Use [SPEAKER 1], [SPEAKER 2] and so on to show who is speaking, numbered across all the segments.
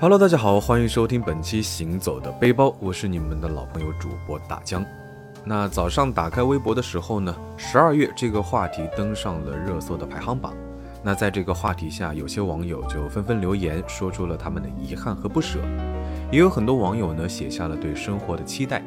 [SPEAKER 1] Hello，大家好，欢迎收听本期《行走的背包》，我是你们的老朋友主播大江。那早上打开微博的时候呢，十二月这个话题登上了热搜的排行榜。那在这个话题下，有些网友就纷纷留言，说出了他们的遗憾和不舍。也有很多网友呢，写下了对生活的期待。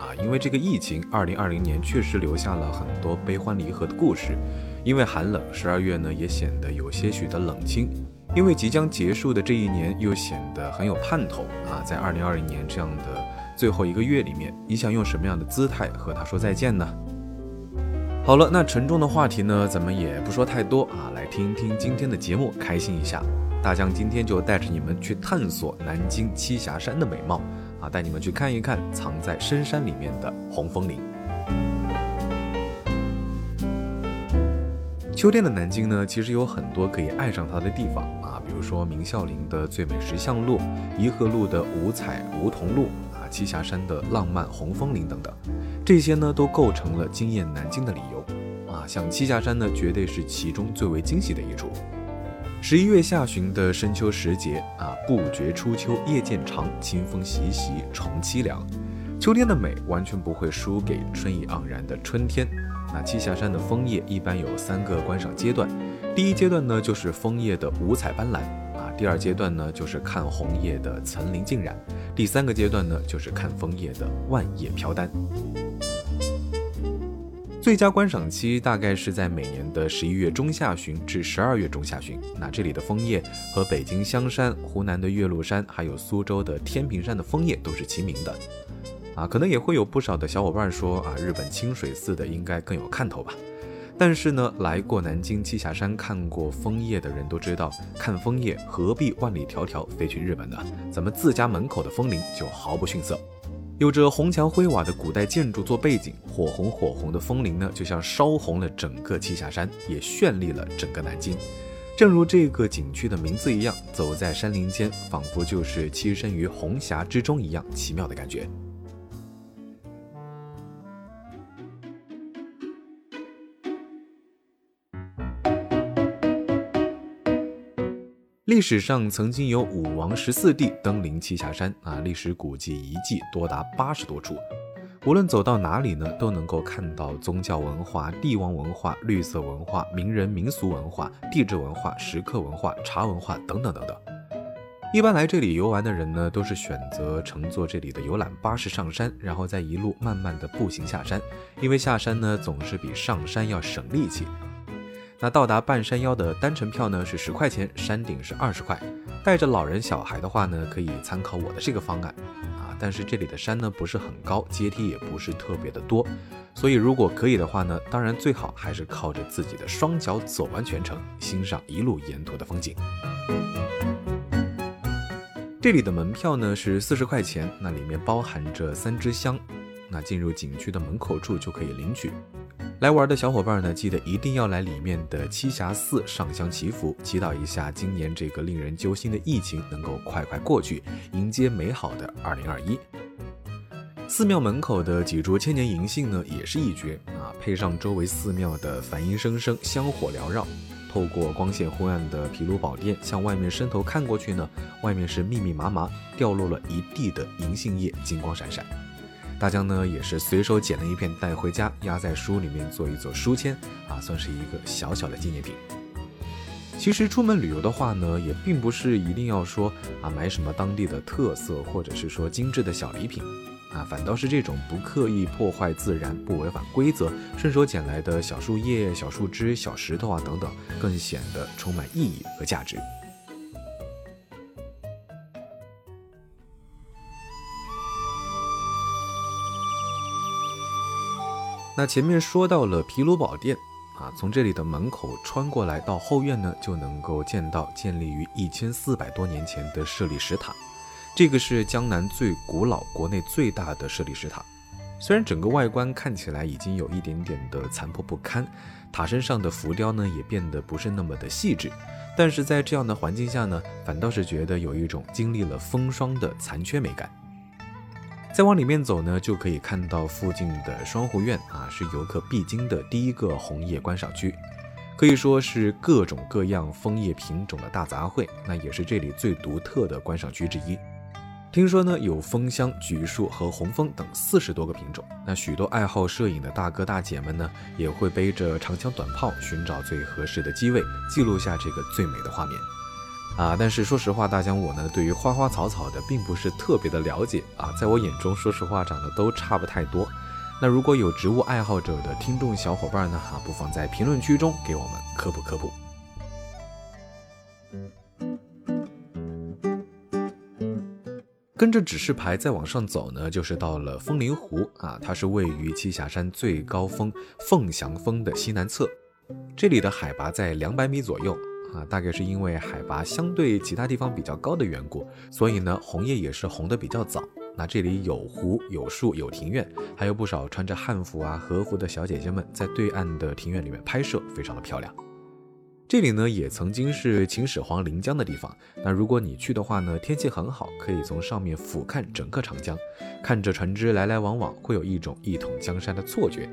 [SPEAKER 1] 啊，因为这个疫情，二零二零年确实留下了很多悲欢离合的故事。因为寒冷，十二月呢也显得有些许的冷清。因为即将结束的这一年又显得很有盼头啊！在二零二零年这样的最后一个月里面，你想用什么样的姿态和他说再见呢？好了，那沉重的话题呢，咱们也不说太多啊，来听听今天的节目，开心一下。大江今天就带着你们去探索南京栖霞山的美貌啊，带你们去看一看藏在深山里面的红枫林。秋天的南京呢，其实有很多可以爱上它的地方，比如说明孝陵的最美石像路、颐和路的五彩梧桐路啊、栖霞山的浪漫红枫林等等，这些呢都构成了惊艳南京的理由啊。像栖霞山呢，绝对是其中最为惊喜的一处。十一月下旬的深秋时节啊，不觉初秋夜渐长，清风习习重凄凉，秋天的美完全不会输给春意盎然的春天。那栖霞山的枫叶一般有三个观赏阶段，第一阶段呢就是枫叶的五彩斑斓啊，第二阶段呢就是看红叶的层林尽染，第三个阶段呢就是看枫叶的万叶飘丹。最佳观赏期大概是在每年的十一月中下旬至十二月中下旬。那这里的枫叶和北京香山、湖南的岳麓山，还有苏州的天平山的枫叶都是齐名的。啊，可能也会有不少的小伙伴说啊，日本清水寺的应该更有看头吧。但是呢，来过南京栖霞山看过枫叶的人都知道，看枫叶何必万里迢迢飞去日本呢？咱们自家门口的枫林就毫不逊色，有着红墙灰瓦的古代建筑做背景，火红火红的枫林呢，就像烧红了整个栖霞山，也绚丽了整个南京。正如这个景区的名字一样，走在山林间，仿佛就是栖身于红霞之中一样奇妙的感觉。历史上曾经有武王十四帝登临栖霞山啊，历史古迹遗迹多达八十多处。无论走到哪里呢，都能够看到宗教文化、帝王文化、绿色文化、名人民俗文化、地质文化、石刻文化、茶文化等等等等。一般来这里游玩的人呢，都是选择乘坐这里的游览巴士上山，然后再一路慢慢的步行下山，因为下山呢总是比上山要省力气。那到达半山腰的单程票呢是十块钱，山顶是二十块。带着老人小孩的话呢，可以参考我的这个方案啊。但是这里的山呢不是很高，阶梯也不是特别的多，所以如果可以的话呢，当然最好还是靠着自己的双脚走完全程，欣赏一路沿途的风景。这里的门票呢是四十块钱，那里面包含着三支香，那进入景区的门口处就可以领取。来玩的小伙伴呢，记得一定要来里面的栖霞寺上香祈福，祈祷一下今年这个令人揪心的疫情能够快快过去，迎接美好的二零二一。寺庙门口的几株千年银杏呢，也是一绝啊！配上周围寺庙的梵音声声，香火缭绕，透过光线昏暗的毗卢宝殿，向外面伸头看过去呢，外面是密密麻麻掉落了一地的银杏叶，金光闪闪。大江呢也是随手捡了一片带回家，压在书里面做一做书签啊，算是一个小小的纪念品。其实出门旅游的话呢，也并不是一定要说啊买什么当地的特色，或者是说精致的小礼品啊，反倒是这种不刻意破坏自然、不违反规则、顺手捡来的小树叶、小树枝、小石头啊等等，更显得充满意义和价值。那前面说到了毗卢宝殿啊，从这里的门口穿过来到后院呢，就能够见到建立于一千四百多年前的舍利石塔。这个是江南最古老、国内最大的舍利石塔。虽然整个外观看起来已经有一点点的残破不堪，塔身上的浮雕呢也变得不是那么的细致，但是在这样的环境下呢，反倒是觉得有一种经历了风霜的残缺美感。再往里面走呢，就可以看到附近的双湖苑啊，是游客必经的第一个红叶观赏区。可以说是各种各样枫叶品种的大杂烩，那也是这里最独特的观赏区之一。听说呢，有枫香、榉树和红枫等四十多个品种。那许多爱好摄影的大哥大姐们呢，也会背着长枪短炮，寻找最合适的机位，记录下这个最美的画面。啊，但是说实话，大江我呢，对于花花草草的并不是特别的了解啊，在我眼中，说实话，长得都差不太多。那如果有植物爱好者的听众小伙伴呢，哈，不妨在评论区中给我们科普科普。跟着指示牌再往上走呢，就是到了枫林湖啊，它是位于栖霞山最高峰凤翔峰的西南侧，这里的海拔在两百米左右。啊，大概是因为海拔相对其他地方比较高的缘故，所以呢，红叶也是红的比较早。那这里有湖、有树、有庭院，还有不少穿着汉服啊、和服的小姐姐们在对岸的庭院里面拍摄，非常的漂亮。这里呢，也曾经是秦始皇临江的地方。那如果你去的话呢，天气很好，可以从上面俯瞰整个长江，看着船只来来往往，会有一种一统江山的错觉。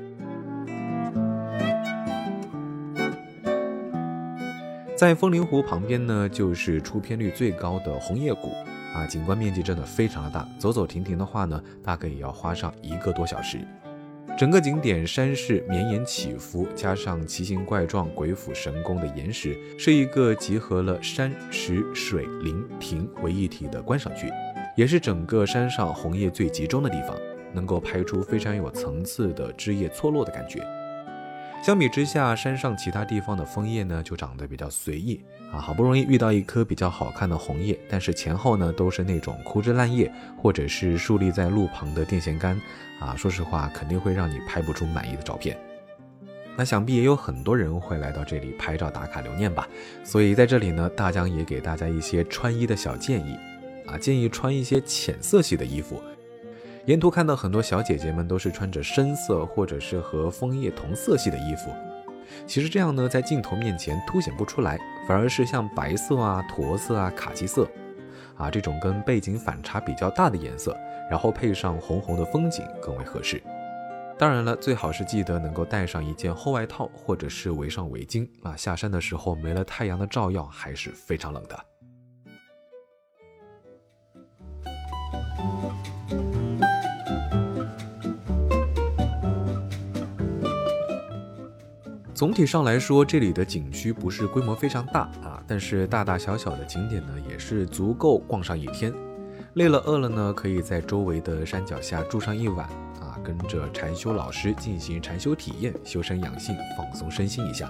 [SPEAKER 1] 在枫林湖旁边呢，就是出片率最高的红叶谷啊，景观面积真的非常的大，走走停停的话呢，大概也要花上一个多小时。整个景点山势绵延起伏，加上奇形怪状、鬼斧神工的岩石，是一个集合了山石水林亭为一体的观赏区，也是整个山上红叶最集中的地方，能够拍出非常有层次的枝叶错落的感觉。相比之下，山上其他地方的枫叶呢，就长得比较随意啊。好不容易遇到一棵比较好看的红叶，但是前后呢都是那种枯枝烂叶，或者是竖立在路旁的电线杆啊。说实话，肯定会让你拍不出满意的照片。那想必也有很多人会来到这里拍照打卡留念吧。所以在这里呢，大江也给大家一些穿衣的小建议啊，建议穿一些浅色系的衣服。沿途看到很多小姐姐们都是穿着深色或者是和枫叶同色系的衣服，其实这样呢，在镜头面前凸显不出来，反而是像白色啊、驼色啊、卡其色啊这种跟背景反差比较大的颜色，然后配上红红的风景更为合适。当然了，最好是记得能够带上一件厚外套或者是围上围巾啊，下山的时候没了太阳的照耀还是非常冷的。总体上来说，这里的景区不是规模非常大啊，但是大大小小的景点呢也是足够逛上一天。累了饿了呢，可以在周围的山脚下住上一晚啊，跟着禅修老师进行禅修体验，修身养性，放松身心一下，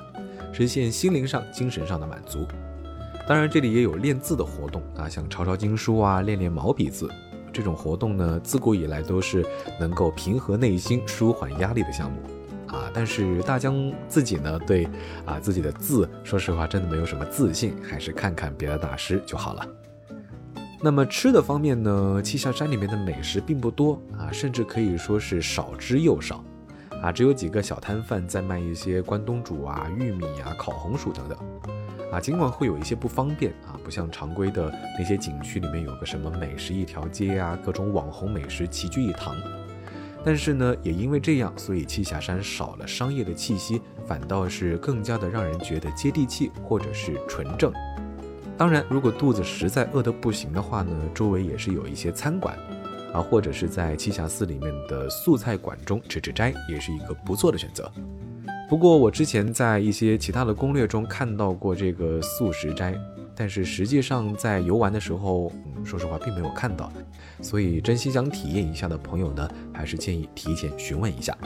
[SPEAKER 1] 实现心灵上、精神上的满足。当然，这里也有练字的活动啊，像抄抄经书啊，练练毛笔字。这种活动呢，自古以来都是能够平和内心、舒缓压力的项目。啊，但是大江自己呢，对啊自己的字，说实话真的没有什么自信，还是看看别的大师就好了。那么吃的方面呢，栖霞山里面的美食并不多啊，甚至可以说是少之又少啊，只有几个小摊贩在卖一些关东煮啊、玉米啊、烤红薯等等啊。尽管会有一些不方便啊，不像常规的那些景区里面有个什么美食一条街啊，各种网红美食齐聚一堂。但是呢，也因为这样，所以栖霞山少了商业的气息，反倒是更加的让人觉得接地气，或者是纯正。当然，如果肚子实在饿得不行的话呢，周围也是有一些餐馆，啊，或者是在栖霞寺里面的素菜馆中吃吃斋，也是一个不错的选择。不过我之前在一些其他的攻略中看到过这个素食斋。但是实际上在游玩的时候，嗯，说实话并没有看到，所以真心想体验一下的朋友呢，还是建议提前询问一下。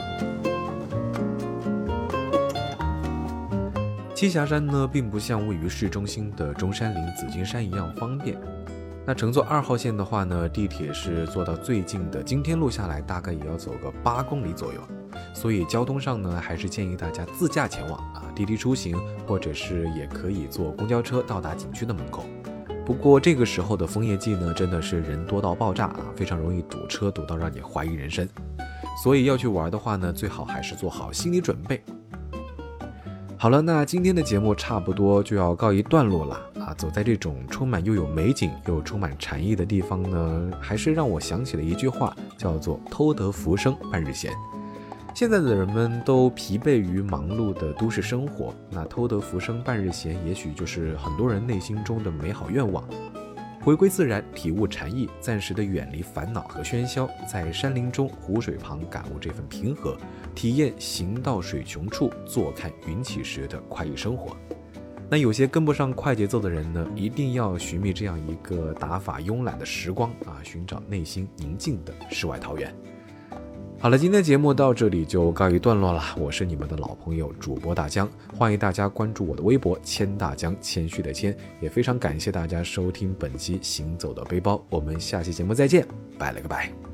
[SPEAKER 1] 栖霞山呢，并不像位于市中心的中山陵、紫金山一样方便。那乘坐二号线的话呢，地铁是坐到最近的今天路下来，大概也要走个八公里左右。所以交通上呢，还是建议大家自驾前往啊，滴滴出行，或者是也可以坐公交车到达景区的门口。不过这个时候的枫叶季呢，真的是人多到爆炸啊，非常容易堵车，堵到让你怀疑人生。所以要去玩的话呢，最好还是做好心理准备。好了，那今天的节目差不多就要告一段落了走在这种充满又有美景又充满禅意的地方呢，还是让我想起了一句话，叫做“偷得浮生半日闲”。现在的人们都疲惫于忙碌的都市生活，那偷得浮生半日闲，也许就是很多人内心中的美好愿望。回归自然，体悟禅意，暂时的远离烦恼和喧嚣，在山林中、湖水旁感悟这份平和，体验行到水穷处，坐看云起时的快意生活。那有些跟不上快节奏的人呢，一定要寻觅这样一个打法慵懒的时光啊，寻找内心宁静的世外桃源。好了，今天节目到这里就告一段落了。我是你们的老朋友主播大江，欢迎大家关注我的微博“谦大江”，谦虚的谦，也非常感谢大家收听本期《行走的背包》，我们下期节目再见，拜了个拜。